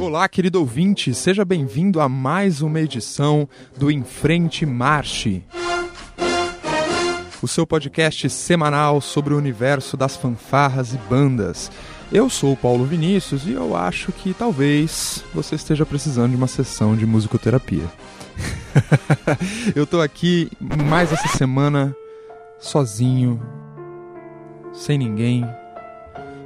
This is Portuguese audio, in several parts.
Olá, querido ouvinte, seja bem-vindo a mais uma edição do Em Frente Marche. O seu podcast semanal sobre o universo das fanfarras e bandas. Eu sou o Paulo Vinícius e eu acho que talvez você esteja precisando de uma sessão de musicoterapia. eu tô aqui mais essa semana sozinho, sem ninguém,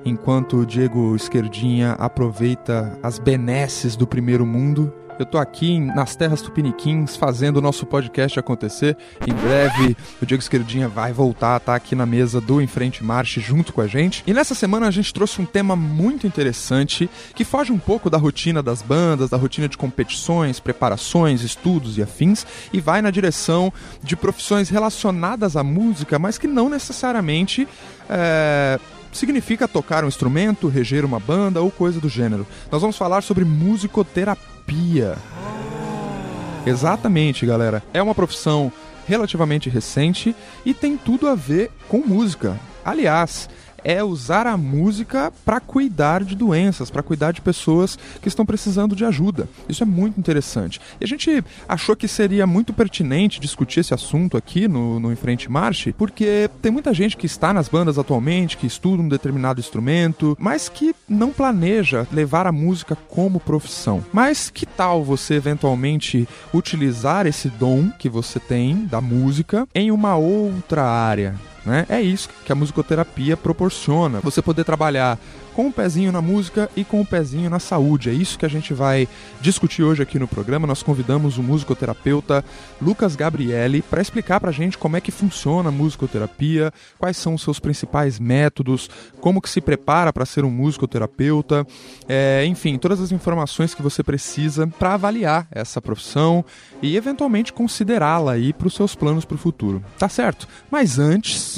enquanto o Diego Esquerdinha aproveita as benesses do primeiro mundo eu tô aqui nas terras tupiniquins fazendo o nosso podcast acontecer. Em breve, o Diego Esquerdinha vai voltar, tá aqui na mesa do Em Frente Marche junto com a gente. E nessa semana a gente trouxe um tema muito interessante que foge um pouco da rotina das bandas, da rotina de competições, preparações, estudos e afins e vai na direção de profissões relacionadas à música, mas que não necessariamente. É significa tocar um instrumento, reger uma banda ou coisa do gênero. Nós vamos falar sobre musicoterapia. Exatamente, galera. É uma profissão relativamente recente e tem tudo a ver com música. Aliás, é usar a música para cuidar de doenças, para cuidar de pessoas que estão precisando de ajuda. Isso é muito interessante. E a gente achou que seria muito pertinente discutir esse assunto aqui no, no Enfrente Marche, porque tem muita gente que está nas bandas atualmente, que estuda um determinado instrumento, mas que não planeja levar a música como profissão. Mas que tal você eventualmente utilizar esse dom que você tem da música em uma outra área? Né? É isso que a musicoterapia proporciona. Você poder trabalhar com o um pezinho na música e com o um pezinho na saúde. É isso que a gente vai discutir hoje aqui no programa. Nós convidamos o musicoterapeuta Lucas Gabrielli para explicar para a gente como é que funciona a musicoterapia, quais são os seus principais métodos, como que se prepara para ser um musicoterapeuta, é, enfim, todas as informações que você precisa para avaliar essa profissão e eventualmente considerá-la aí para os seus planos para o futuro. Tá certo? Mas antes.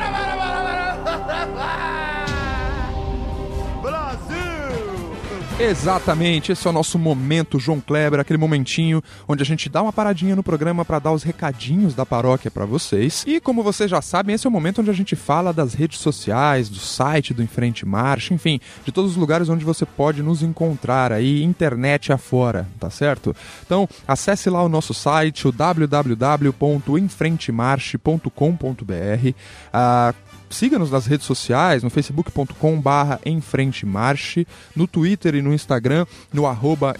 Exatamente, esse é o nosso momento, João Kleber, aquele momentinho onde a gente dá uma paradinha no programa para dar os recadinhos da paróquia para vocês. E como vocês já sabem, esse é o momento onde a gente fala das redes sociais, do site do Enfrente Marcha, enfim, de todos os lugares onde você pode nos encontrar aí, internet afora, tá certo? Então, acesse lá o nosso site, o www.enfrentemarche.com.br. Ah, siga-nos nas redes sociais, no facebook.com barra Marche, no Twitter e no Instagram, no arroba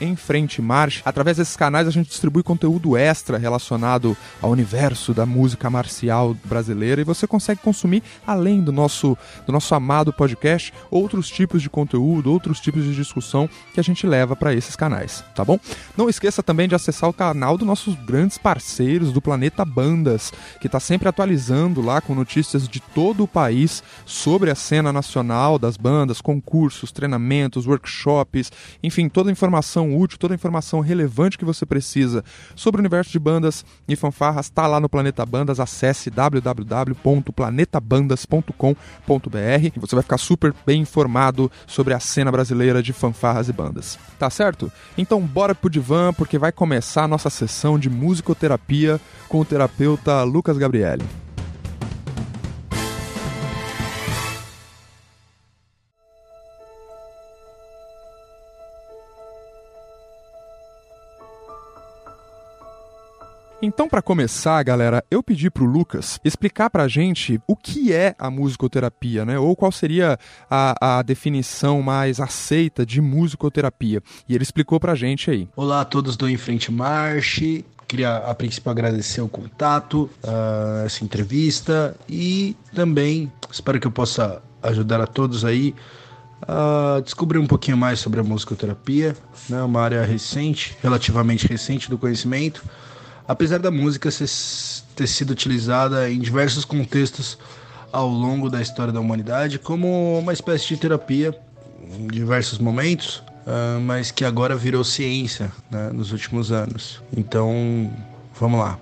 Marche. Através desses canais a gente distribui conteúdo extra relacionado ao universo da música marcial brasileira e você consegue consumir, além do nosso, do nosso amado podcast, outros tipos de conteúdo, outros tipos de discussão que a gente leva para esses canais, tá bom? Não esqueça também de acessar o canal dos nossos grandes parceiros do Planeta Bandas, que está sempre atualizando lá com notícias de todo o país país sobre a cena nacional das bandas, concursos, treinamentos, workshops, enfim, toda a informação útil, toda a informação relevante que você precisa sobre o universo de bandas e fanfarras está lá no Planeta Bandas. Acesse www.planetabandas.com.br e você vai ficar super bem informado sobre a cena brasileira de fanfarras e bandas. Tá certo? Então bora pro divã porque vai começar a nossa sessão de musicoterapia com o terapeuta Lucas Gabriele. Então, para começar, galera, eu pedi pro Lucas explicar pra gente o que é a musicoterapia, né? Ou qual seria a, a definição mais aceita de musicoterapia. E ele explicou pra gente aí. Olá a todos do Em Frente Marche. Queria, a princípio, agradecer o contato, uh, essa entrevista e também espero que eu possa ajudar a todos aí a descobrir um pouquinho mais sobre a musicoterapia, né? Uma área recente, relativamente recente do conhecimento apesar da música ter sido utilizada em diversos contextos ao longo da história da humanidade como uma espécie de terapia em diversos momentos, uh, mas que agora virou ciência né, nos últimos anos. Então, vamos lá.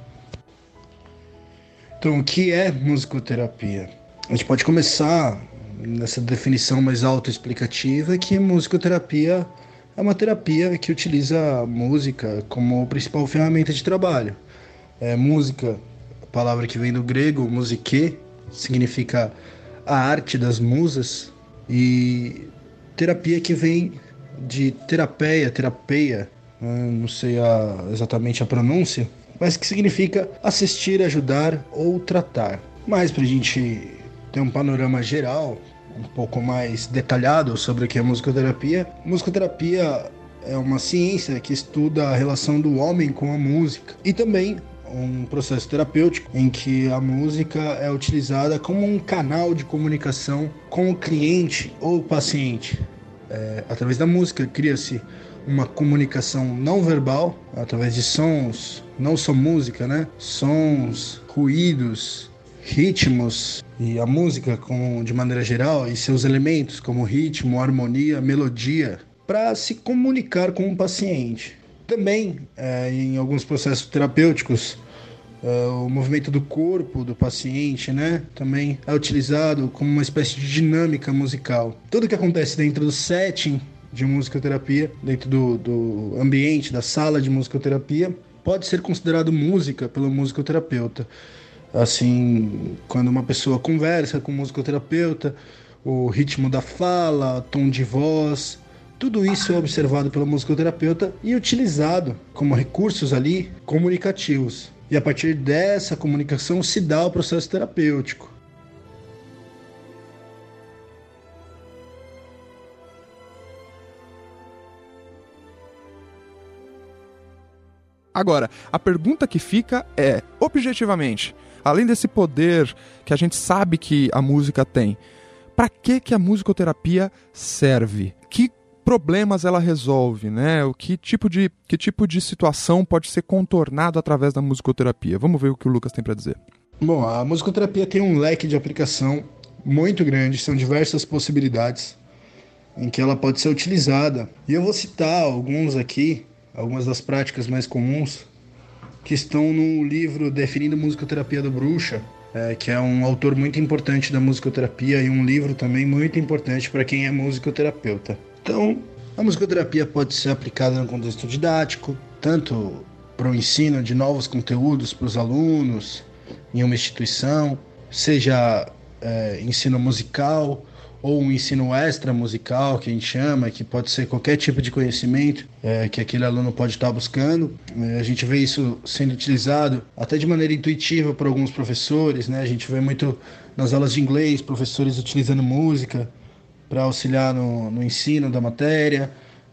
Então, o que é musicoterapia? A gente pode começar nessa definição mais autoexplicativa que musicoterapia uma terapia que utiliza música como principal ferramenta de trabalho. É, música, palavra que vem do grego, musique, significa a arte das musas, e terapia que vem de terapeia, terapeia, né? não sei a, exatamente a pronúncia, mas que significa assistir, ajudar ou tratar. Mas para a gente ter um panorama geral, um pouco mais detalhado sobre o que é musicoterapia, musicoterapia é uma ciência que estuda a relação do homem com a música e também um processo terapêutico em que a música é utilizada como um canal de comunicação com o cliente ou o paciente. É, através da música cria-se uma comunicação não verbal através de sons, não só música, né? Sons, ruídos, ritmos e a música como de maneira geral e seus elementos como ritmo, harmonia, melodia para se comunicar com o paciente. Também é, em alguns processos terapêuticos é, o movimento do corpo do paciente, né, também é utilizado como uma espécie de dinâmica musical. Tudo que acontece dentro do setting de musicoterapia, dentro do, do ambiente, da sala de musicoterapia, pode ser considerado música pelo musicoterapeuta. Assim, quando uma pessoa conversa com o musicoterapeuta, o ritmo da fala, tom de voz, tudo isso é observado pelo musicoterapeuta e utilizado como recursos ali comunicativos. E a partir dessa comunicação se dá o processo terapêutico. Agora, a pergunta que fica é, objetivamente, além desse poder que a gente sabe que a música tem, para que que a musicoterapia serve? Que problemas ela resolve, né? O que tipo de que tipo de situação pode ser contornado através da musicoterapia? Vamos ver o que o Lucas tem para dizer. Bom, a musicoterapia tem um leque de aplicação muito grande, são diversas possibilidades em que ela pode ser utilizada. E eu vou citar alguns aqui algumas das práticas mais comuns que estão no livro Definindo Musicoterapia do Bruxa, é, que é um autor muito importante da musicoterapia e um livro também muito importante para quem é musicoterapeuta. Então, a musicoterapia pode ser aplicada no contexto didático, tanto para o ensino de novos conteúdos para os alunos em uma instituição, seja é, ensino musical ou um ensino extra musical, que a gente chama, que pode ser qualquer tipo de conhecimento é, que aquele aluno pode estar buscando. É, a gente vê isso sendo utilizado até de maneira intuitiva por alguns professores, né? A gente vê muito nas aulas de inglês, professores utilizando música para auxiliar no, no, ensino da matéria,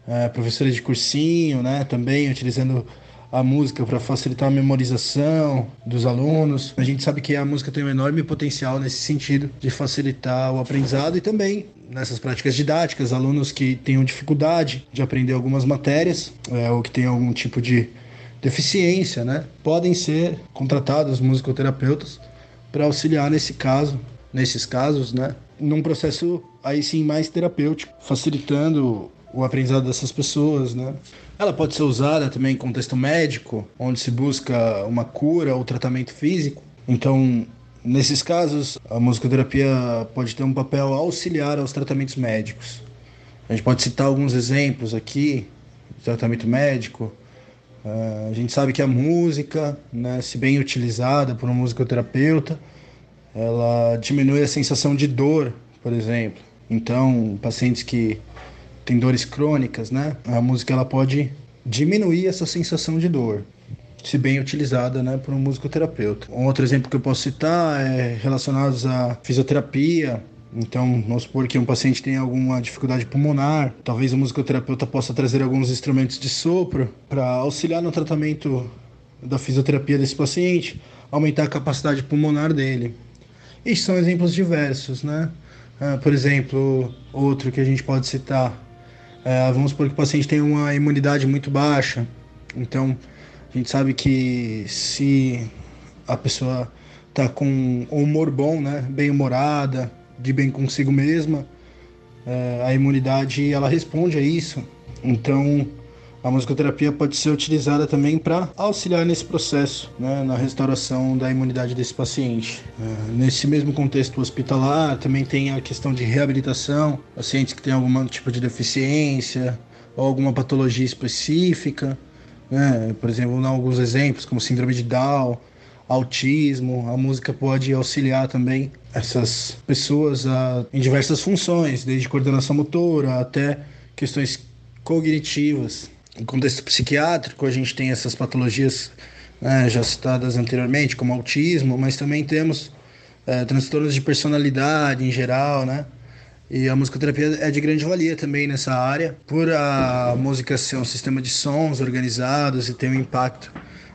é, professores de cursinho, né? Também utilizando a música para facilitar a memorização dos alunos. A gente sabe que a música tem um enorme potencial nesse sentido de facilitar o aprendizado e também nessas práticas didáticas, alunos que tenham dificuldade de aprender algumas matérias é, ou que tenham algum tipo de deficiência, né, podem ser contratados musicoterapeutas para auxiliar nesse caso, nesses casos, né, num processo aí sim mais terapêutico, facilitando o aprendizado dessas pessoas, né? Ela pode ser usada também em contexto médico, onde se busca uma cura ou tratamento físico. Então, nesses casos, a musicoterapia pode ter um papel auxiliar aos tratamentos médicos. A gente pode citar alguns exemplos aqui de tratamento médico. Uh, a gente sabe que a música, né, se bem utilizada por um musicoterapeuta, ela diminui a sensação de dor, por exemplo. Então, pacientes que tem dores crônicas, né? A música ela pode diminuir essa sensação de dor, se bem utilizada, né, por um musicoterapeuta. Um outro exemplo que eu posso citar é relacionados à fisioterapia. Então, vamos supor que um paciente tem alguma dificuldade pulmonar, talvez o musicoterapeuta possa trazer alguns instrumentos de sopro para auxiliar no tratamento da fisioterapia desse paciente, aumentar a capacidade pulmonar dele. E são exemplos diversos, né? Ah, por exemplo, outro que a gente pode citar é, vamos supor que o paciente tem uma imunidade muito baixa. Então, a gente sabe que se a pessoa está com um humor bom, né, bem humorada, de bem consigo mesma, é, a imunidade ela responde a isso. Então, a musicoterapia pode ser utilizada também para auxiliar nesse processo, né, na restauração da imunidade desse paciente. É, nesse mesmo contexto hospitalar, também tem a questão de reabilitação, pacientes que têm algum tipo de deficiência ou alguma patologia específica. Né, por exemplo, vou alguns exemplos, como síndrome de Down, autismo. A música pode auxiliar também essas pessoas a, em diversas funções, desde coordenação motora até questões cognitivas. No contexto psiquiátrico, a gente tem essas patologias né, já citadas anteriormente, como autismo, mas também temos é, transtornos de personalidade em geral, né? E a musicoterapia é de grande valia também nessa área, por a música ser um sistema de sons organizados e ter um impacto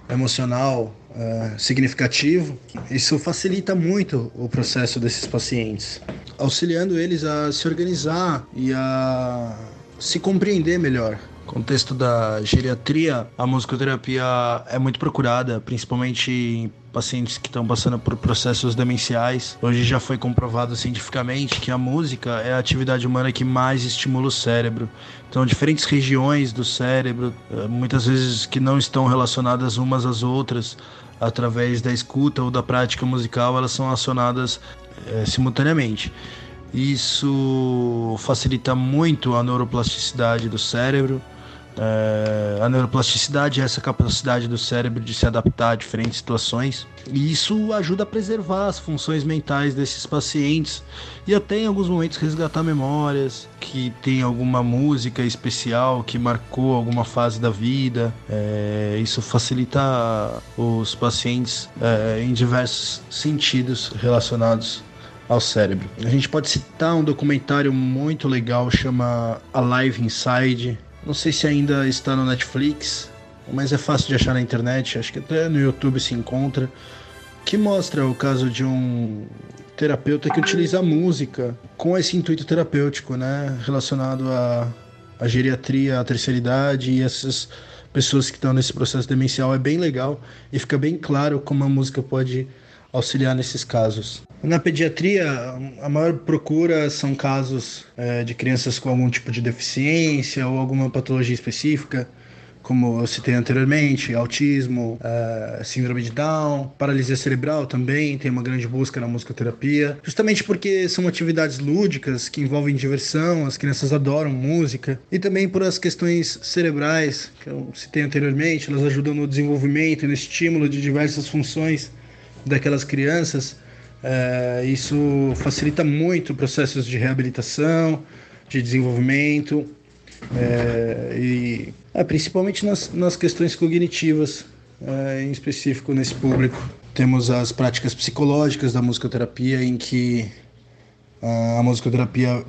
emocional uh, significativo. Isso facilita muito o processo desses pacientes, auxiliando eles a se organizar e a se compreender melhor contexto da geriatria, a musicoterapia é muito procurada, principalmente em pacientes que estão passando por processos demenciais. Hoje já foi comprovado cientificamente que a música é a atividade humana que mais estimula o cérebro. Então, diferentes regiões do cérebro, eh, muitas vezes que não estão relacionadas umas às outras, através da escuta ou da prática musical, elas são acionadas é, simultaneamente. Isso facilita muito a neuroplasticidade do cérebro, é, a neuroplasticidade é essa capacidade do cérebro de se adaptar a diferentes situações. E isso ajuda a preservar as funções mentais desses pacientes. E até em alguns momentos resgatar memórias que tem alguma música especial que marcou alguma fase da vida. É, isso facilita os pacientes é, em diversos sentidos relacionados ao cérebro. A gente pode citar um documentário muito legal chama Alive Inside não sei se ainda está no Netflix, mas é fácil de achar na internet, acho que até no YouTube se encontra, que mostra o caso de um terapeuta que utiliza a música com esse intuito terapêutico, né, relacionado à, à geriatria, à terceira idade e essas pessoas que estão nesse processo demencial. É bem legal e fica bem claro como a música pode auxiliar nesses casos. Na pediatria, a maior procura são casos é, de crianças com algum tipo de deficiência ou alguma patologia específica, como eu citei anteriormente, autismo, é, síndrome de Down, paralisia cerebral também, tem uma grande busca na musicoterapia, justamente porque são atividades lúdicas que envolvem diversão, as crianças adoram música, e também por as questões cerebrais, que eu citei anteriormente, elas ajudam no desenvolvimento e no estímulo de diversas funções daquelas crianças é, isso facilita muito processos de reabilitação, de desenvolvimento, é, e é, principalmente nas, nas questões cognitivas, é, em específico nesse público. Temos as práticas psicológicas da musicoterapia, em que a musicoterapia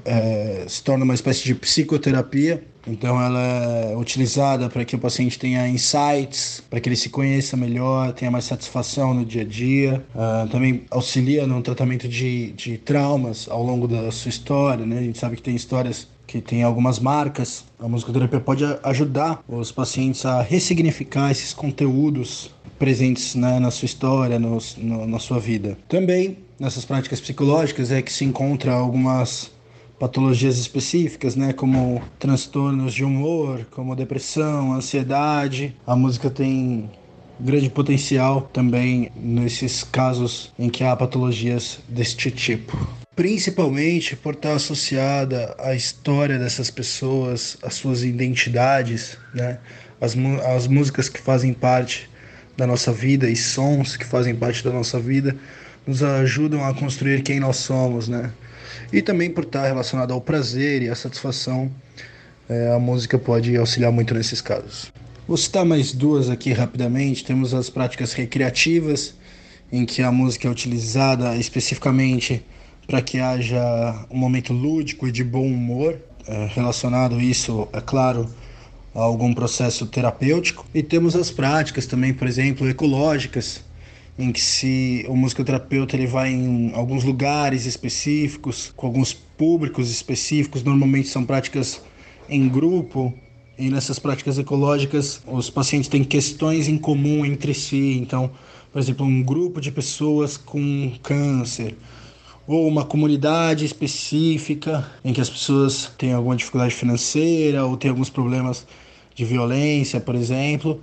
se torna uma espécie de psicoterapia, então ela é utilizada para que o paciente tenha insights, para que ele se conheça melhor, tenha mais satisfação no dia a dia. Uh, também auxilia no tratamento de, de traumas ao longo da sua história, né? A gente sabe que tem histórias que tem algumas marcas. A musicoterapia pode ajudar os pacientes a ressignificar esses conteúdos presentes né, na sua história, no, no, na sua vida. Também nessas práticas psicológicas é que se encontra algumas patologias específicas, né, como transtornos de humor, como depressão, ansiedade. A música tem grande potencial também nesses casos em que há patologias deste tipo. Principalmente por estar associada à história dessas pessoas, às suas identidades, né? as, as músicas que fazem parte da nossa vida e sons que fazem parte da nossa vida nos ajudam a construir quem nós somos, né? E também por estar relacionado ao prazer e à satisfação, é, a música pode auxiliar muito nesses casos. Vou citar mais duas aqui rapidamente. Temos as práticas recreativas, em que a música é utilizada especificamente para que haja um momento lúdico e de bom humor, é, relacionado isso, é claro, a algum processo terapêutico. E temos as práticas também, por exemplo, ecológicas, em que se o musicoterapeuta ele vai em alguns lugares específicos, com alguns públicos específicos, normalmente são práticas em grupo, e nessas práticas ecológicas os pacientes têm questões em comum entre si, então, por exemplo, um grupo de pessoas com câncer, ou uma comunidade específica em que as pessoas têm alguma dificuldade financeira ou têm alguns problemas de violência, por exemplo,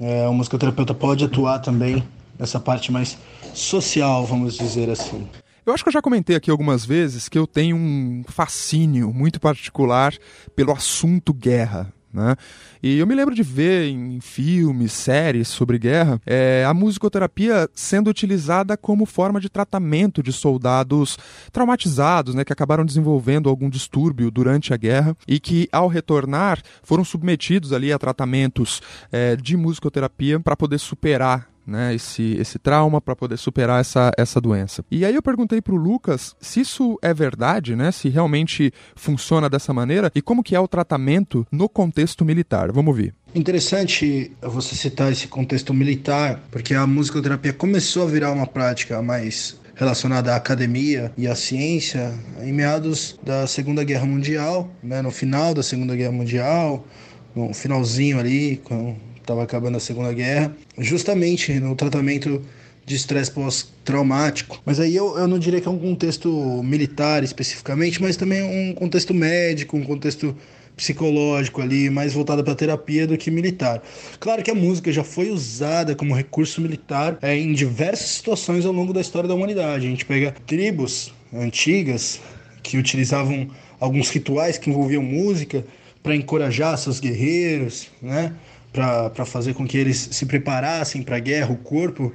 é, o musicoterapeuta pode atuar também nessa parte mais social, vamos dizer assim. Eu acho que eu já comentei aqui algumas vezes que eu tenho um fascínio muito particular pelo assunto guerra. Né? E eu me lembro de ver em filmes, séries sobre guerra, é, a musicoterapia sendo utilizada como forma de tratamento de soldados traumatizados, né, que acabaram desenvolvendo algum distúrbio durante a guerra e que, ao retornar, foram submetidos ali a tratamentos é, de musicoterapia para poder superar né, esse, esse trauma para poder superar essa, essa doença. E aí eu perguntei para o Lucas se isso é verdade, né, se realmente funciona dessa maneira e como que é o tratamento no contexto militar. Vamos ouvir. Interessante você citar esse contexto militar, porque a musicoterapia começou a virar uma prática mais relacionada à academia e à ciência em meados da Segunda Guerra Mundial, né, no final da Segunda Guerra Mundial, no finalzinho ali, com estava acabando a Segunda Guerra, justamente no tratamento de estresse pós-traumático. Mas aí eu, eu não diria que é um contexto militar especificamente, mas também um contexto médico, um contexto psicológico ali, mais voltado para terapia do que militar. Claro que a música já foi usada como recurso militar é, em diversas situações ao longo da história da humanidade. A gente pega tribos antigas que utilizavam alguns rituais que envolviam música para encorajar seus guerreiros, né? Para fazer com que eles se preparassem para a guerra, o corpo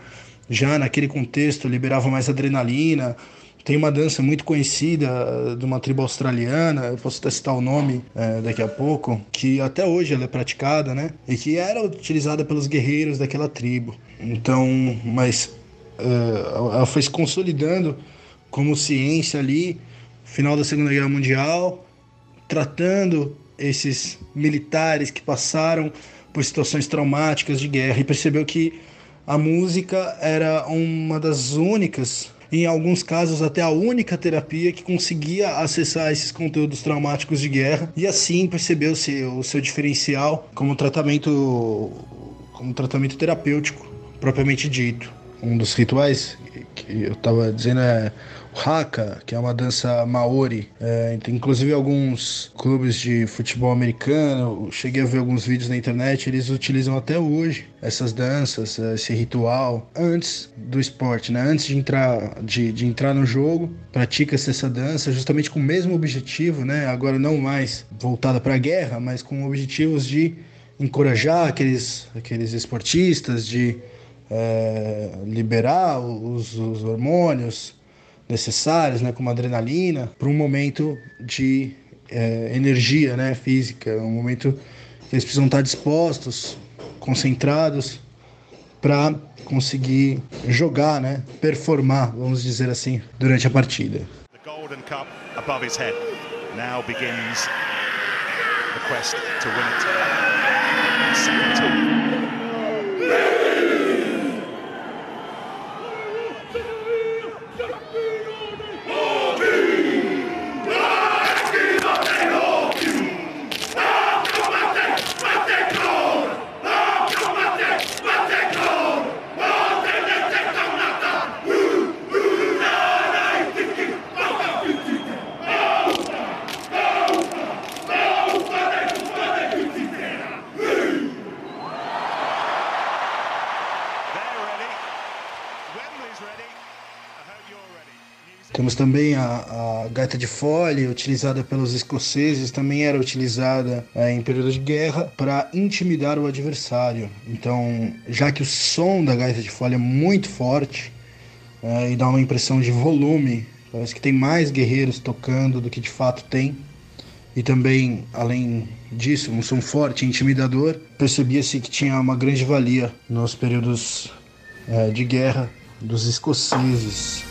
já naquele contexto liberava mais adrenalina. Tem uma dança muito conhecida eh, de uma tribo australiana, eu posso até citar o nome é, daqui a pouco, que até hoje ela é praticada, né? E que era utilizada pelos guerreiros daquela tribo. Então, mas uh, ela foi se consolidando como ciência ali, final da Segunda Guerra Mundial, tratando esses militares que passaram por situações traumáticas de guerra e percebeu que a música era uma das únicas, em alguns casos até a única terapia que conseguia acessar esses conteúdos traumáticos de guerra e assim percebeu -se o seu diferencial como tratamento como tratamento terapêutico propriamente dito. Um dos rituais que eu estava dizendo é haka, que é uma dança maori. É, inclusive alguns clubes de futebol americano, cheguei a ver alguns vídeos na internet, eles utilizam até hoje essas danças, esse ritual antes do esporte, né? Antes de entrar, de, de entrar no jogo, pratica-se essa dança justamente com o mesmo objetivo, né? Agora não mais voltada para a guerra, mas com objetivos de encorajar aqueles, aqueles esportistas, de é, liberar os, os hormônios, necessárias, né, como adrenalina, para um momento de é, energia né, física, um momento que eles precisam estar dispostos, concentrados, para conseguir jogar, né, performar, vamos dizer assim, durante a partida. The Golden Cup above his head. Now begins the quest to win it. Second. Também a, a gaita de fole, utilizada pelos escoceses, também era utilizada é, em período de guerra para intimidar o adversário. Então, já que o som da gaita de fole é muito forte é, e dá uma impressão de volume, parece que tem mais guerreiros tocando do que de fato tem. E também, além disso, um som forte e intimidador, percebia-se que tinha uma grande valia nos períodos é, de guerra dos escoceses.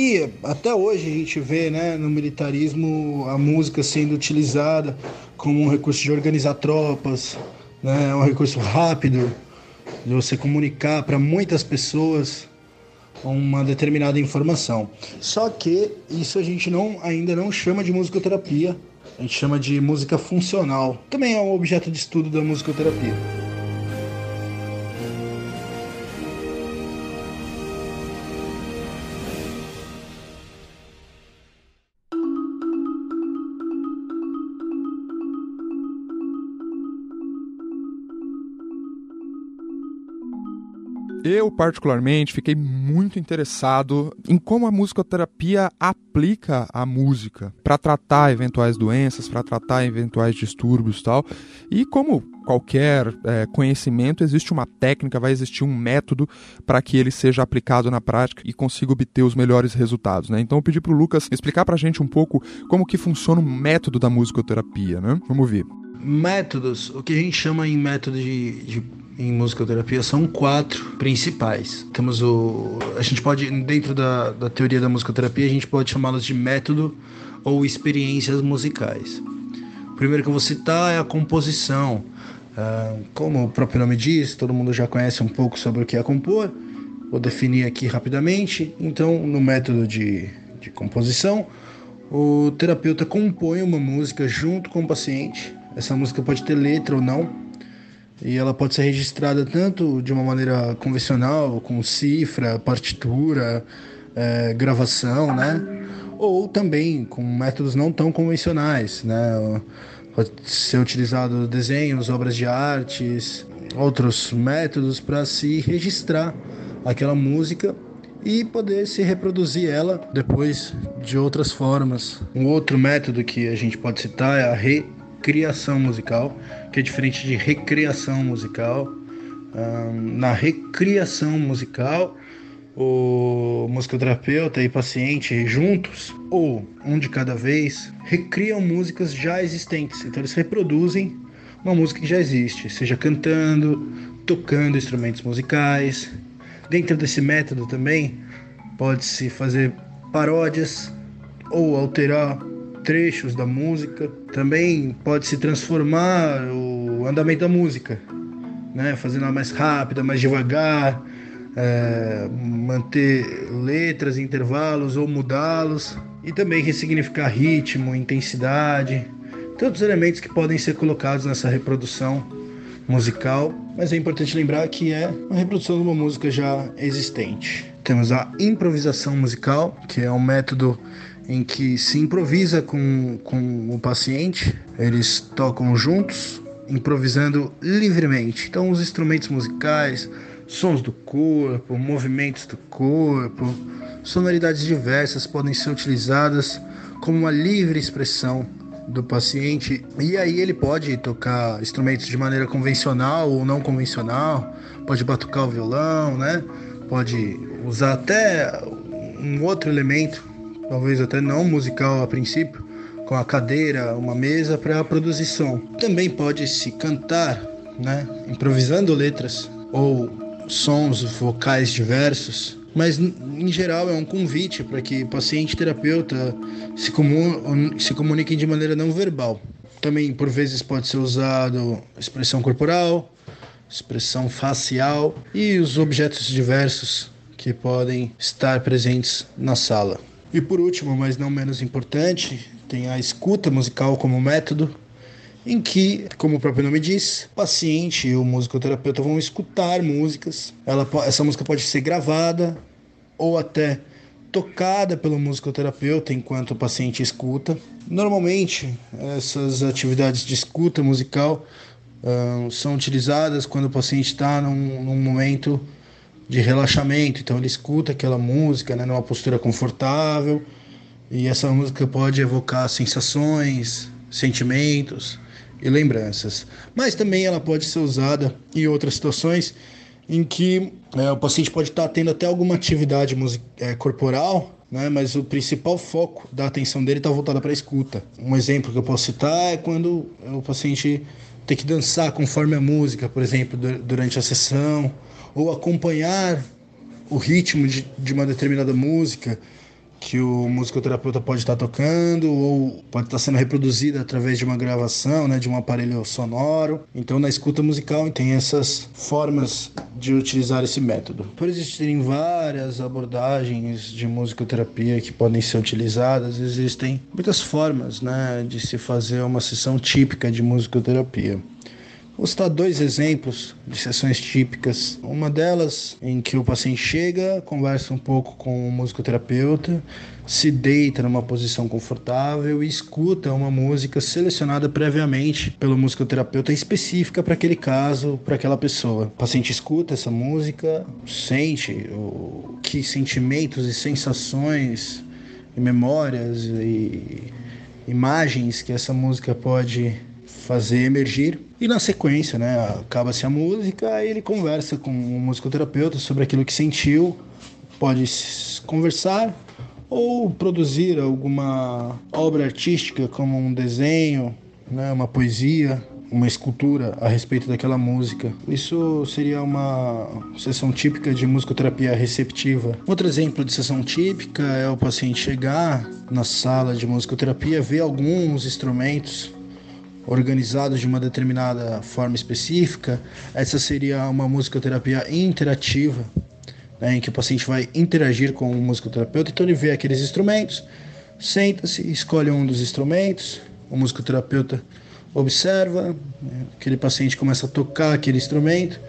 E até hoje a gente vê né, no militarismo a música sendo utilizada como um recurso de organizar tropas, né, um recurso rápido de você comunicar para muitas pessoas uma determinada informação. Só que isso a gente não, ainda não chama de musicoterapia, a gente chama de música funcional. Também é um objeto de estudo da musicoterapia. Eu, particularmente, fiquei muito interessado em como a musicoterapia aplica a música para tratar eventuais doenças, para tratar eventuais distúrbios e tal. E como qualquer é, conhecimento, existe uma técnica, vai existir um método para que ele seja aplicado na prática e consiga obter os melhores resultados. Né? Então eu pedi para o Lucas explicar para a gente um pouco como que funciona o método da musicoterapia. Né? Vamos ver. Métodos, o que a gente chama em método de, de em musicoterapia são quatro principais. Temos o. A gente pode, dentro da, da teoria da musicoterapia, a gente pode chamá-los de método ou experiências musicais. O primeiro que eu vou citar é a composição. Uh, como o próprio nome diz, todo mundo já conhece um pouco sobre o que é compor. Vou definir aqui rapidamente. Então, no método de, de composição, o terapeuta compõe uma música junto com o paciente. Essa música pode ter letra ou não, e ela pode ser registrada tanto de uma maneira convencional, com cifra, partitura, é, gravação, né? Ou também com métodos não tão convencionais, né? Pode ser utilizado desenhos, obras de artes, outros métodos para se registrar aquela música e poder se reproduzir ela depois de outras formas. Um outro método que a gente pode citar é a re criação musical, que é diferente de recriação musical. na recriação musical, o musicoterapeuta e paciente juntos, ou um de cada vez, recriam músicas já existentes. Então eles reproduzem uma música que já existe, seja cantando, tocando instrumentos musicais. Dentro desse método também pode-se fazer paródias ou alterar trechos da música. Também pode se transformar o andamento da música, né? fazendo ela mais rápida, mais devagar, é, manter letras, intervalos ou mudá-los. E também ressignificar ritmo, intensidade, tantos elementos que podem ser colocados nessa reprodução musical, mas é importante lembrar que é uma reprodução de uma música já existente. Temos a improvisação musical, que é um método em que se improvisa com, com o paciente, eles tocam juntos, improvisando livremente. Então, os instrumentos musicais, sons do corpo, movimentos do corpo, sonoridades diversas podem ser utilizadas como uma livre expressão do paciente. E aí ele pode tocar instrumentos de maneira convencional ou não convencional, pode batucar o violão, né? Pode usar até um outro elemento talvez até não musical a princípio, com a cadeira, uma mesa para produzir som. Também pode se cantar, né, improvisando letras ou sons vocais diversos, mas em geral é um convite para que paciente e terapeuta se, comun se comuniquem de maneira não verbal. Também por vezes pode ser usado expressão corporal, expressão facial e os objetos diversos que podem estar presentes na sala. E por último, mas não menos importante, tem a escuta musical como método, em que, como o próprio nome diz, o paciente e o musicoterapeuta vão escutar músicas. Ela, essa música pode ser gravada ou até tocada pelo musicoterapeuta enquanto o paciente escuta. Normalmente, essas atividades de escuta musical uh, são utilizadas quando o paciente está num, num momento de relaxamento. Então ele escuta aquela música né, numa postura confortável e essa música pode evocar sensações, sentimentos e lembranças. Mas também ela pode ser usada em outras situações em que é, o paciente pode estar tendo até alguma atividade é, corporal, né, mas o principal foco da atenção dele está voltado para a escuta. Um exemplo que eu posso citar é quando o paciente tem que dançar conforme a música, por exemplo, durante a sessão, ou acompanhar o ritmo de, de uma determinada música que o musicoterapeuta pode estar tocando ou pode estar sendo reproduzida através de uma gravação, né, de um aparelho sonoro. Então, na escuta musical tem essas formas de utilizar esse método. Por existirem várias abordagens de musicoterapia que podem ser utilizadas, existem muitas formas, né, de se fazer uma sessão típica de musicoterapia. Vou citar dois exemplos de sessões típicas. Uma delas em que o paciente chega, conversa um pouco com o musicoterapeuta, se deita numa posição confortável e escuta uma música selecionada previamente pelo musicoterapeuta específica para aquele caso, para aquela pessoa. O paciente escuta essa música, sente o que sentimentos e sensações e memórias e imagens que essa música pode fazer emergir. E na sequência, né, acaba-se a música, ele conversa com o musicoterapeuta sobre aquilo que sentiu, pode conversar ou produzir alguma obra artística como um desenho, né, uma poesia, uma escultura a respeito daquela música. Isso seria uma sessão típica de musicoterapia receptiva. Outro exemplo de sessão típica é o paciente chegar na sala de musicoterapia, ver alguns instrumentos organizados de uma determinada forma específica. Essa seria uma musicoterapia interativa, né, em que o paciente vai interagir com o musicoterapeuta. Então ele vê aqueles instrumentos, senta-se, escolhe um dos instrumentos, o musicoterapeuta observa, né, aquele paciente começa a tocar aquele instrumento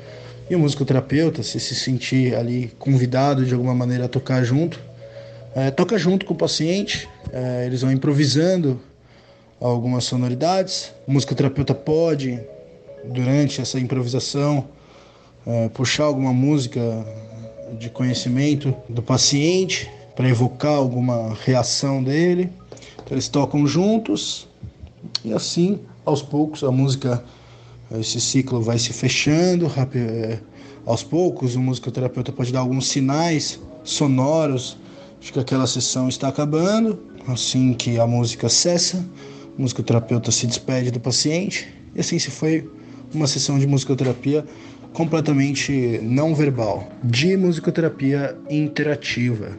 e o musicoterapeuta, se se sentir ali convidado de alguma maneira a tocar junto, é, toca junto com o paciente, é, eles vão improvisando algumas sonoridades. O musicoterapeuta pode, durante essa improvisação, é, puxar alguma música de conhecimento do paciente para evocar alguma reação dele. Então, eles tocam juntos e assim aos poucos a música, esse ciclo vai se fechando, é, aos poucos o musicoterapeuta pode dar alguns sinais sonoros de que aquela sessão está acabando, assim que a música cessa, o musicoterapeuta se despede do paciente e assim se foi uma sessão de musicoterapia completamente não verbal, de musicoterapia interativa,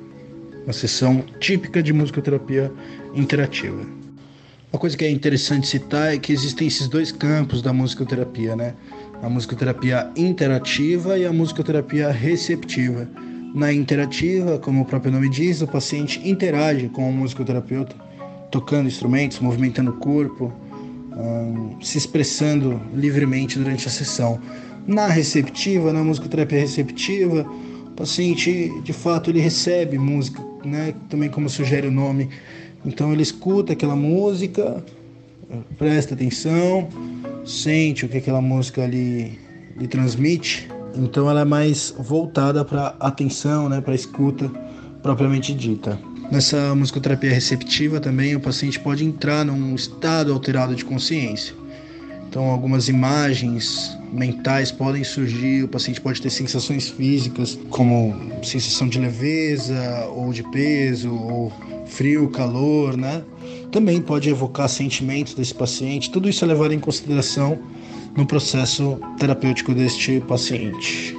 uma sessão típica de musicoterapia interativa. Uma coisa que é interessante citar é que existem esses dois campos da musicoterapia, né? A musicoterapia interativa e a musicoterapia receptiva. Na interativa, como o próprio nome diz, o paciente interage com o musicoterapeuta, tocando instrumentos, movimentando o corpo, se expressando livremente durante a sessão. Na receptiva, na musicoterapia receptiva, o paciente, de fato, ele recebe música, né? Também como sugere o nome, então ele escuta aquela música, presta atenção, sente o que aquela música lhe, lhe transmite. Então ela é mais voltada para atenção, né, para escuta propriamente dita. Nessa musicoterapia receptiva também o paciente pode entrar num estado alterado de consciência. Então algumas imagens mentais podem surgir, o paciente pode ter sensações físicas como sensação de leveza ou de peso ou frio, calor, né? Também pode evocar sentimentos desse paciente. Tudo isso é levado em consideração no processo terapêutico deste paciente.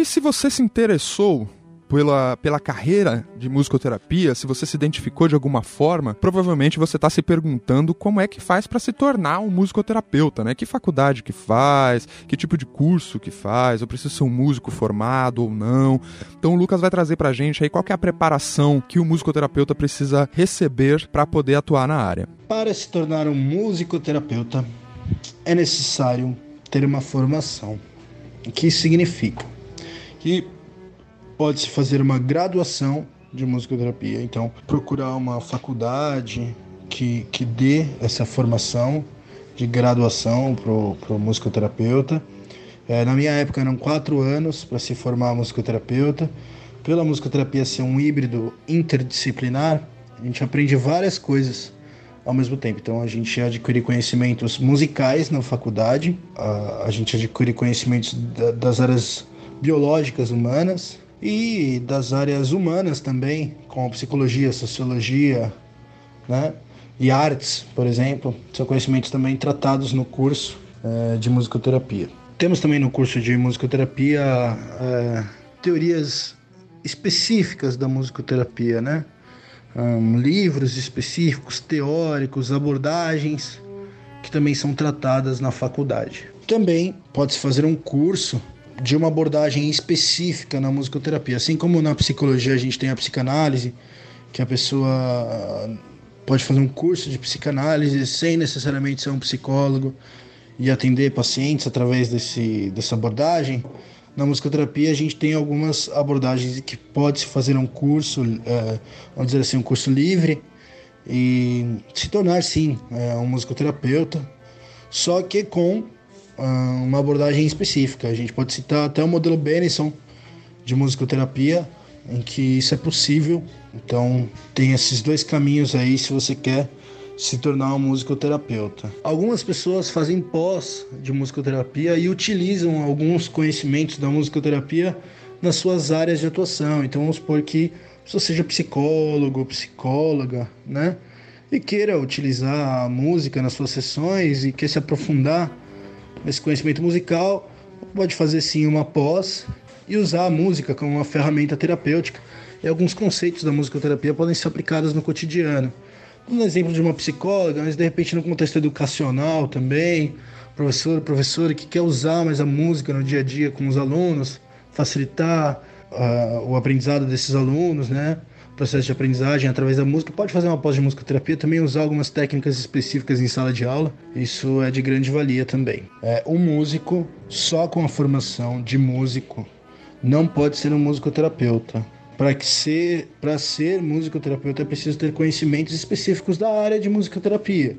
Aí, se você se interessou pela, pela carreira de musicoterapia, se você se identificou de alguma forma, provavelmente você está se perguntando como é que faz para se tornar um musicoterapeuta, né? Que faculdade que faz, que tipo de curso que faz, eu preciso ser um músico formado ou não. Então o Lucas vai trazer para a gente aí qual é a preparação que o musicoterapeuta precisa receber para poder atuar na área. Para se tornar um musicoterapeuta, é necessário ter uma formação. O que significa? Que pode-se fazer uma graduação de musicoterapia. Então, procurar uma faculdade que, que dê essa formação de graduação para o musicoterapeuta. É, na minha época eram quatro anos para se formar musicoterapeuta. Pela musicoterapia ser um híbrido interdisciplinar, a gente aprende várias coisas ao mesmo tempo. Então a gente adquire conhecimentos musicais na faculdade, a, a gente adquire conhecimentos da, das áreas biológicas humanas e das áreas humanas também, como psicologia, sociologia, né? E artes, por exemplo, são conhecimentos também tratados no curso é, de musicoterapia. temos também no curso de musicoterapia é, teorias específicas da musicoterapia, né? Um, livros específicos, teóricos, abordagens que também são tratadas na faculdade. Também pode-se fazer um curso de uma abordagem específica na musicoterapia, assim como na psicologia a gente tem a psicanálise, que a pessoa pode fazer um curso de psicanálise sem necessariamente ser um psicólogo e atender pacientes através desse, dessa abordagem. Na musicoterapia a gente tem algumas abordagens que pode se fazer um curso, é, vamos dizer assim, um curso livre e se tornar sim é, um musicoterapeuta, só que com uma abordagem específica. A gente pode citar até o modelo Benison de musicoterapia, em que isso é possível. Então tem esses dois caminhos aí se você quer se tornar um musicoterapeuta. Algumas pessoas fazem pós de musicoterapia e utilizam alguns conhecimentos da musicoterapia nas suas áreas de atuação. Então vamos supor que você seja psicólogo, psicóloga, né? E queira utilizar a música nas suas sessões e quer se aprofundar nesse conhecimento musical, pode fazer sim uma pós e usar a música como uma ferramenta terapêutica. E alguns conceitos da musicoterapia podem ser aplicados no cotidiano um exemplo de uma psicóloga, mas de repente no contexto educacional também, professor, professora que quer usar mais a música no dia a dia com os alunos, facilitar uh, o aprendizado desses alunos, né? Processo de aprendizagem através da música, pode fazer uma pós de musicoterapia, também usar algumas técnicas específicas em sala de aula, isso é de grande valia também. É, um músico, só com a formação de músico, não pode ser um musicoterapeuta. Para ser, ser musicoterapeuta é preciso ter conhecimentos específicos da área de musicoterapia.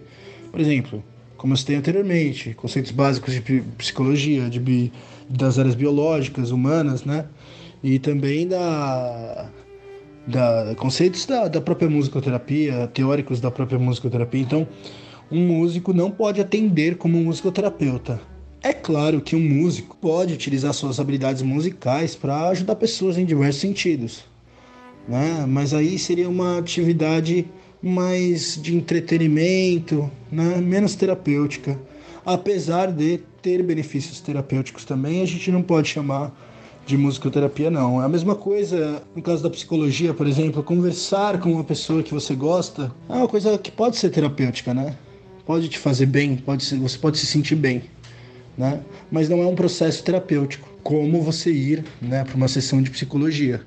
Por exemplo, como eu citei anteriormente, conceitos básicos de psicologia, de, das áreas biológicas, humanas, né? E também da, da conceitos da, da própria musicoterapia, teóricos da própria musicoterapia. Então, um músico não pode atender como um musicoterapeuta. É claro que um músico pode utilizar suas habilidades musicais para ajudar pessoas em diversos sentidos né? Mas aí seria uma atividade mais de entretenimento, né? menos terapêutica. Apesar de ter benefícios terapêuticos também, a gente não pode chamar de musicoterapia não. É a mesma coisa no caso da psicologia, por exemplo, conversar com uma pessoa que você gosta é uma coisa que pode ser terapêutica, né? Pode te fazer bem, pode ser, você pode se sentir bem, né? Mas não é um processo terapêutico, como você ir, né, para uma sessão de psicologia.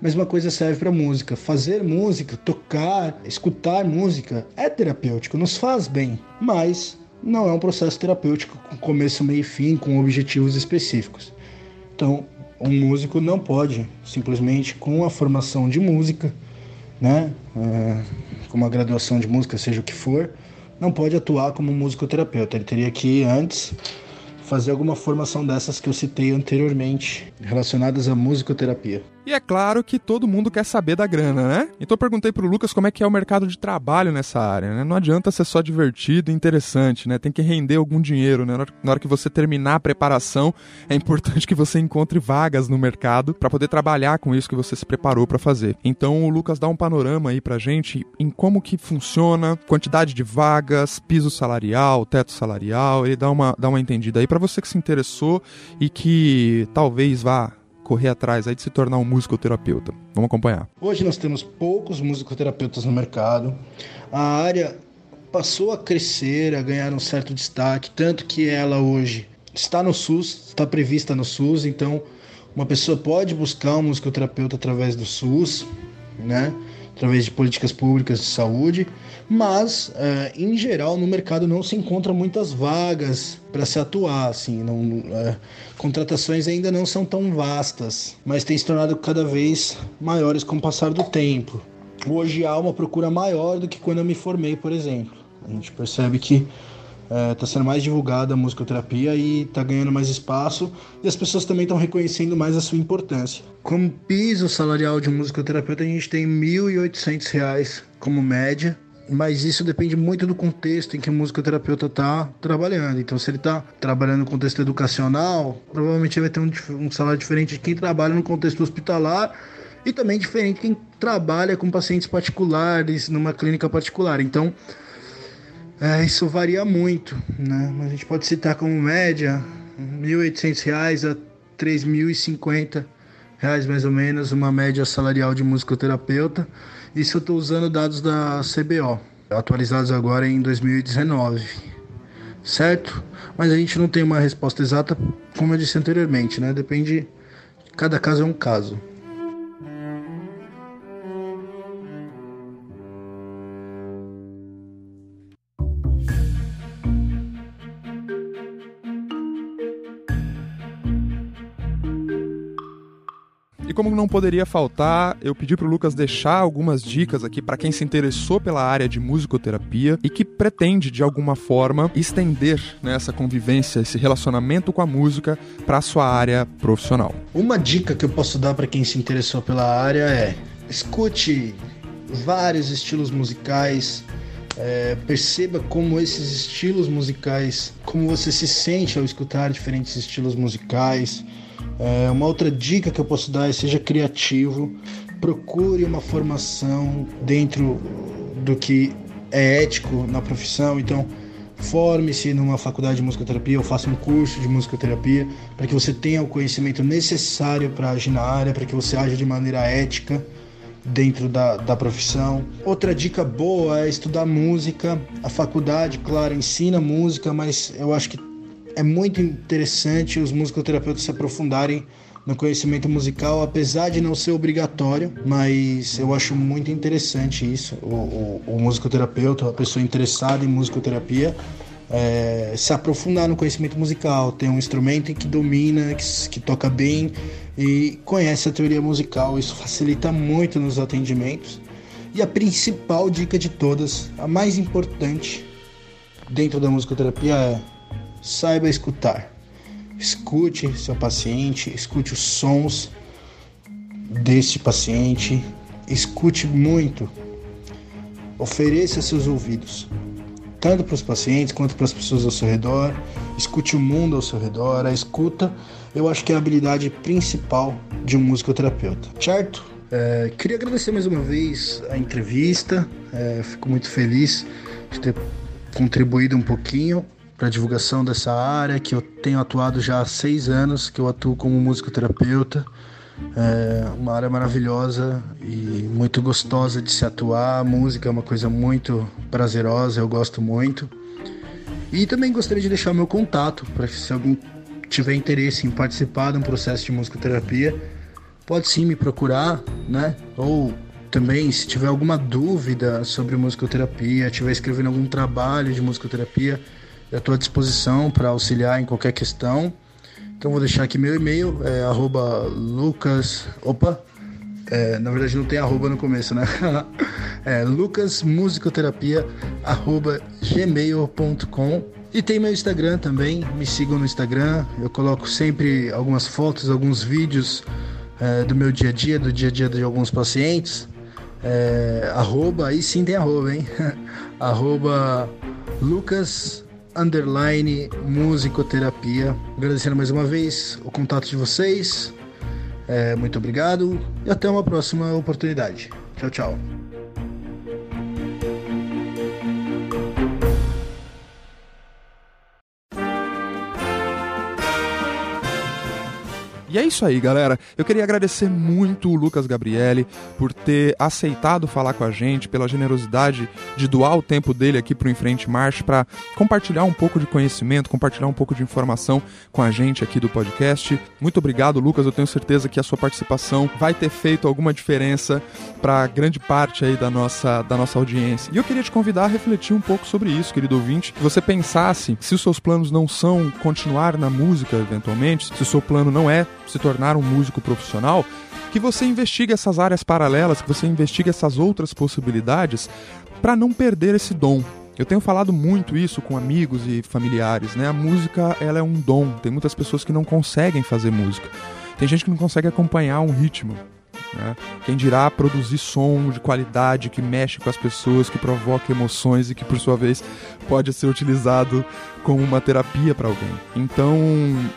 Mesma coisa serve para música. Fazer música, tocar, escutar música é terapêutico, nos faz bem, mas não é um processo terapêutico com começo, meio e fim, com objetivos específicos. Então, um músico não pode simplesmente com a formação de música, né, é, com uma graduação de música, seja o que for, não pode atuar como musicoterapeuta. Ele teria que antes fazer alguma formação dessas que eu citei anteriormente, relacionadas à musicoterapia. E é claro que todo mundo quer saber da grana, né? Então eu perguntei pro Lucas como é que é o mercado de trabalho nessa área, né? Não adianta ser só divertido e interessante, né? Tem que render algum dinheiro, né? Na hora que você terminar a preparação, é importante que você encontre vagas no mercado para poder trabalhar com isso que você se preparou para fazer. Então o Lucas dá um panorama aí pra gente em como que funciona, quantidade de vagas, piso salarial, teto salarial, ele dá uma, dá uma entendida aí para você que se interessou e que talvez vá correr atrás aí de se tornar um musicoterapeuta. Vamos acompanhar. Hoje nós temos poucos musicoterapeutas no mercado. A área passou a crescer, a ganhar um certo destaque, tanto que ela hoje está no SUS, está prevista no SUS, então uma pessoa pode buscar um musicoterapeuta através do SUS, né? Através de políticas públicas de saúde, mas é, em geral no mercado não se encontra muitas vagas para se atuar, assim, não, é, contratações ainda não são tão vastas, mas têm se tornado cada vez maiores com o passar do tempo. Hoje há uma procura maior do que quando eu me formei, por exemplo. A gente percebe que está é, sendo mais divulgada a musicoterapia e está ganhando mais espaço e as pessoas também estão reconhecendo mais a sua importância. Como piso salarial de um musicoterapeuta, a gente tem R$ 1.800 como média, mas isso depende muito do contexto em que o musicoterapeuta está trabalhando. Então, se ele está trabalhando no contexto educacional, provavelmente vai ter um, um salário diferente de quem trabalha no contexto hospitalar e também diferente quem trabalha com pacientes particulares numa clínica particular. Então, é, isso varia muito, né? Mas a gente pode citar como média R$ 1.800 a 3.050 reais mais ou menos, uma média salarial de musicoterapeuta. Isso eu estou usando dados da CBO, atualizados agora em 2019, certo? Mas a gente não tem uma resposta exata, como eu disse anteriormente, né? Depende, cada caso é um caso. Como não poderia faltar, eu pedi para o Lucas deixar algumas dicas aqui para quem se interessou pela área de musicoterapia e que pretende, de alguma forma, estender né, essa convivência, esse relacionamento com a música para a sua área profissional. Uma dica que eu posso dar para quem se interessou pela área é escute vários estilos musicais, é, perceba como esses estilos musicais, como você se sente ao escutar diferentes estilos musicais. É, uma outra dica que eu posso dar é seja criativo, procure uma formação dentro do que é ético na profissão. Então, forme-se numa faculdade de musicoterapia ou faça um curso de musicoterapia para que você tenha o conhecimento necessário para agir na área, para que você aja de maneira ética dentro da, da profissão. Outra dica boa é estudar música. A faculdade, claro, ensina música, mas eu acho que é muito interessante os musicoterapeutas se aprofundarem no conhecimento musical, apesar de não ser obrigatório, mas eu acho muito interessante isso. O, o, o musicoterapeuta, a pessoa interessada em musicoterapia, é, se aprofundar no conhecimento musical, ter um instrumento que domina, que, que toca bem e conhece a teoria musical. Isso facilita muito nos atendimentos. E a principal dica de todas, a mais importante dentro da musicoterapia é saiba escutar. Escute seu paciente, escute os sons deste paciente, escute muito. Ofereça seus ouvidos, tanto para os pacientes quanto para as pessoas ao seu redor. Escute o mundo ao seu redor. A escuta, eu acho que é a habilidade principal de um musicoterapeuta, certo? É, queria agradecer mais uma vez a entrevista. É, fico muito feliz de ter contribuído um pouquinho para divulgação dessa área, que eu tenho atuado já há seis anos, que eu atuo como musicoterapeuta. É uma área maravilhosa e muito gostosa de se atuar. A música é uma coisa muito prazerosa, eu gosto muito. E também gostaria de deixar meu contato para que se alguém tiver interesse em participar de um processo de musicoterapia, pode sim me procurar, né? Ou também, se tiver alguma dúvida sobre musicoterapia, estiver escrevendo algum trabalho de musicoterapia, eu estou à disposição para auxiliar em qualquer questão. Então vou deixar aqui meu e-mail, é arroba lucas... Opa! É, na verdade não tem arroba no começo, né? é lucasmusicoterapia arroba gmail.com e tem meu Instagram também, me sigam no Instagram. Eu coloco sempre algumas fotos, alguns vídeos é, do meu dia a dia, do dia a dia de alguns pacientes. É, arroba, aí sim tem arroba, hein? arroba Lucas underline musicoterapia. Agradecendo mais uma vez o contato de vocês. É, muito obrigado e até uma próxima oportunidade. Tchau, tchau. E é isso aí, galera. Eu queria agradecer muito o Lucas Gabriele por ter aceitado falar com a gente, pela generosidade de doar o tempo dele aqui para o Enfrente March para compartilhar um pouco de conhecimento, compartilhar um pouco de informação com a gente aqui do podcast. Muito obrigado, Lucas. Eu tenho certeza que a sua participação vai ter feito alguma diferença para grande parte aí da nossa, da nossa audiência. E eu queria te convidar a refletir um pouco sobre isso, querido ouvinte, que você pensasse se os seus planos não são continuar na música eventualmente, se o seu plano não é se tornar um músico profissional, que você investigue essas áreas paralelas, que você investigue essas outras possibilidades para não perder esse dom. Eu tenho falado muito isso com amigos e familiares, né? A música, ela é um dom. Tem muitas pessoas que não conseguem fazer música. Tem gente que não consegue acompanhar um ritmo. Né? Quem dirá produzir som de qualidade que mexe com as pessoas, que provoca emoções e que, por sua vez, pode ser utilizado como uma terapia para alguém. Então,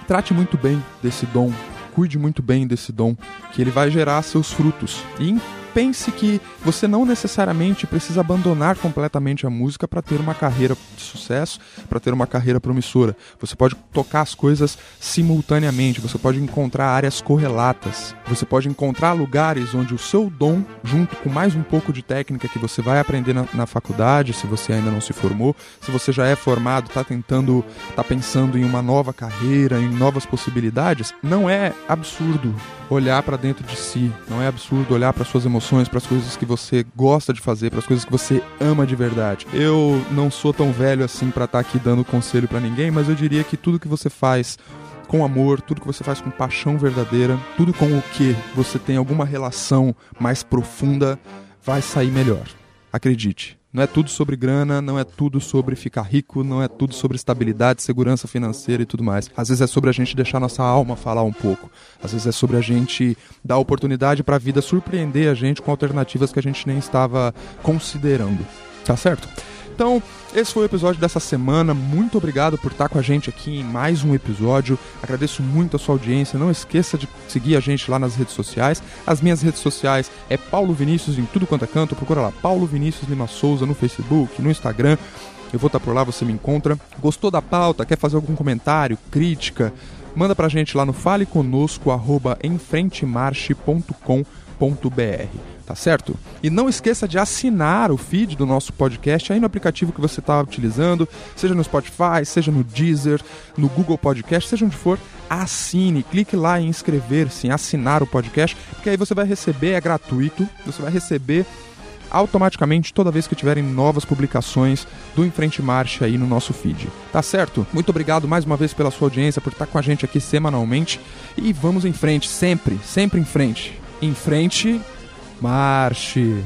trate muito bem desse dom cuide muito bem desse dom, que ele vai gerar seus frutos. E pense que você não necessariamente precisa abandonar completamente a música para ter uma carreira de sucesso, para ter uma carreira promissora. Você pode tocar as coisas simultaneamente, você pode encontrar áreas correlatas, você pode encontrar lugares onde o seu dom, junto com mais um pouco de técnica que você vai aprender na, na faculdade, se você ainda não se formou, se você já é formado, está tentando, está pensando em uma nova carreira, em novas possibilidades, não é absurdo olhar para dentro de si, não é absurdo olhar para suas emoções, para as coisas que você gosta de fazer, para as coisas que você ama de verdade. Eu não sou tão velho assim para estar tá aqui dando conselho para ninguém, mas eu diria que tudo que você faz com amor, tudo que você faz com paixão verdadeira, tudo com o que você tem alguma relação mais profunda, vai sair melhor. Acredite. Não é tudo sobre grana, não é tudo sobre ficar rico, não é tudo sobre estabilidade, segurança financeira e tudo mais. Às vezes é sobre a gente deixar nossa alma falar um pouco. Às vezes é sobre a gente dar oportunidade para a vida surpreender a gente com alternativas que a gente nem estava considerando. Tá certo? Então, esse foi o episódio dessa semana. Muito obrigado por estar com a gente aqui em mais um episódio. Agradeço muito a sua audiência. Não esqueça de seguir a gente lá nas redes sociais. As minhas redes sociais é Paulo Vinícius em tudo quanto é canto. Procura lá Paulo Vinícius Lima Souza no Facebook, no Instagram. Eu vou estar por lá, você me encontra. Gostou da pauta? Quer fazer algum comentário, crítica? Manda pra gente lá no faleconosco@enfrentemarche.com.br tá certo? E não esqueça de assinar o feed do nosso podcast aí no aplicativo que você está utilizando, seja no Spotify, seja no Deezer, no Google Podcast, seja onde for, assine, clique lá em inscrever-se, em assinar o podcast, porque aí você vai receber, é gratuito, você vai receber automaticamente toda vez que tiverem novas publicações do Enfrente Marcha aí no nosso feed. Tá certo? Muito obrigado mais uma vez pela sua audiência, por estar com a gente aqui semanalmente e vamos em frente, sempre, sempre em frente. Em frente Marche!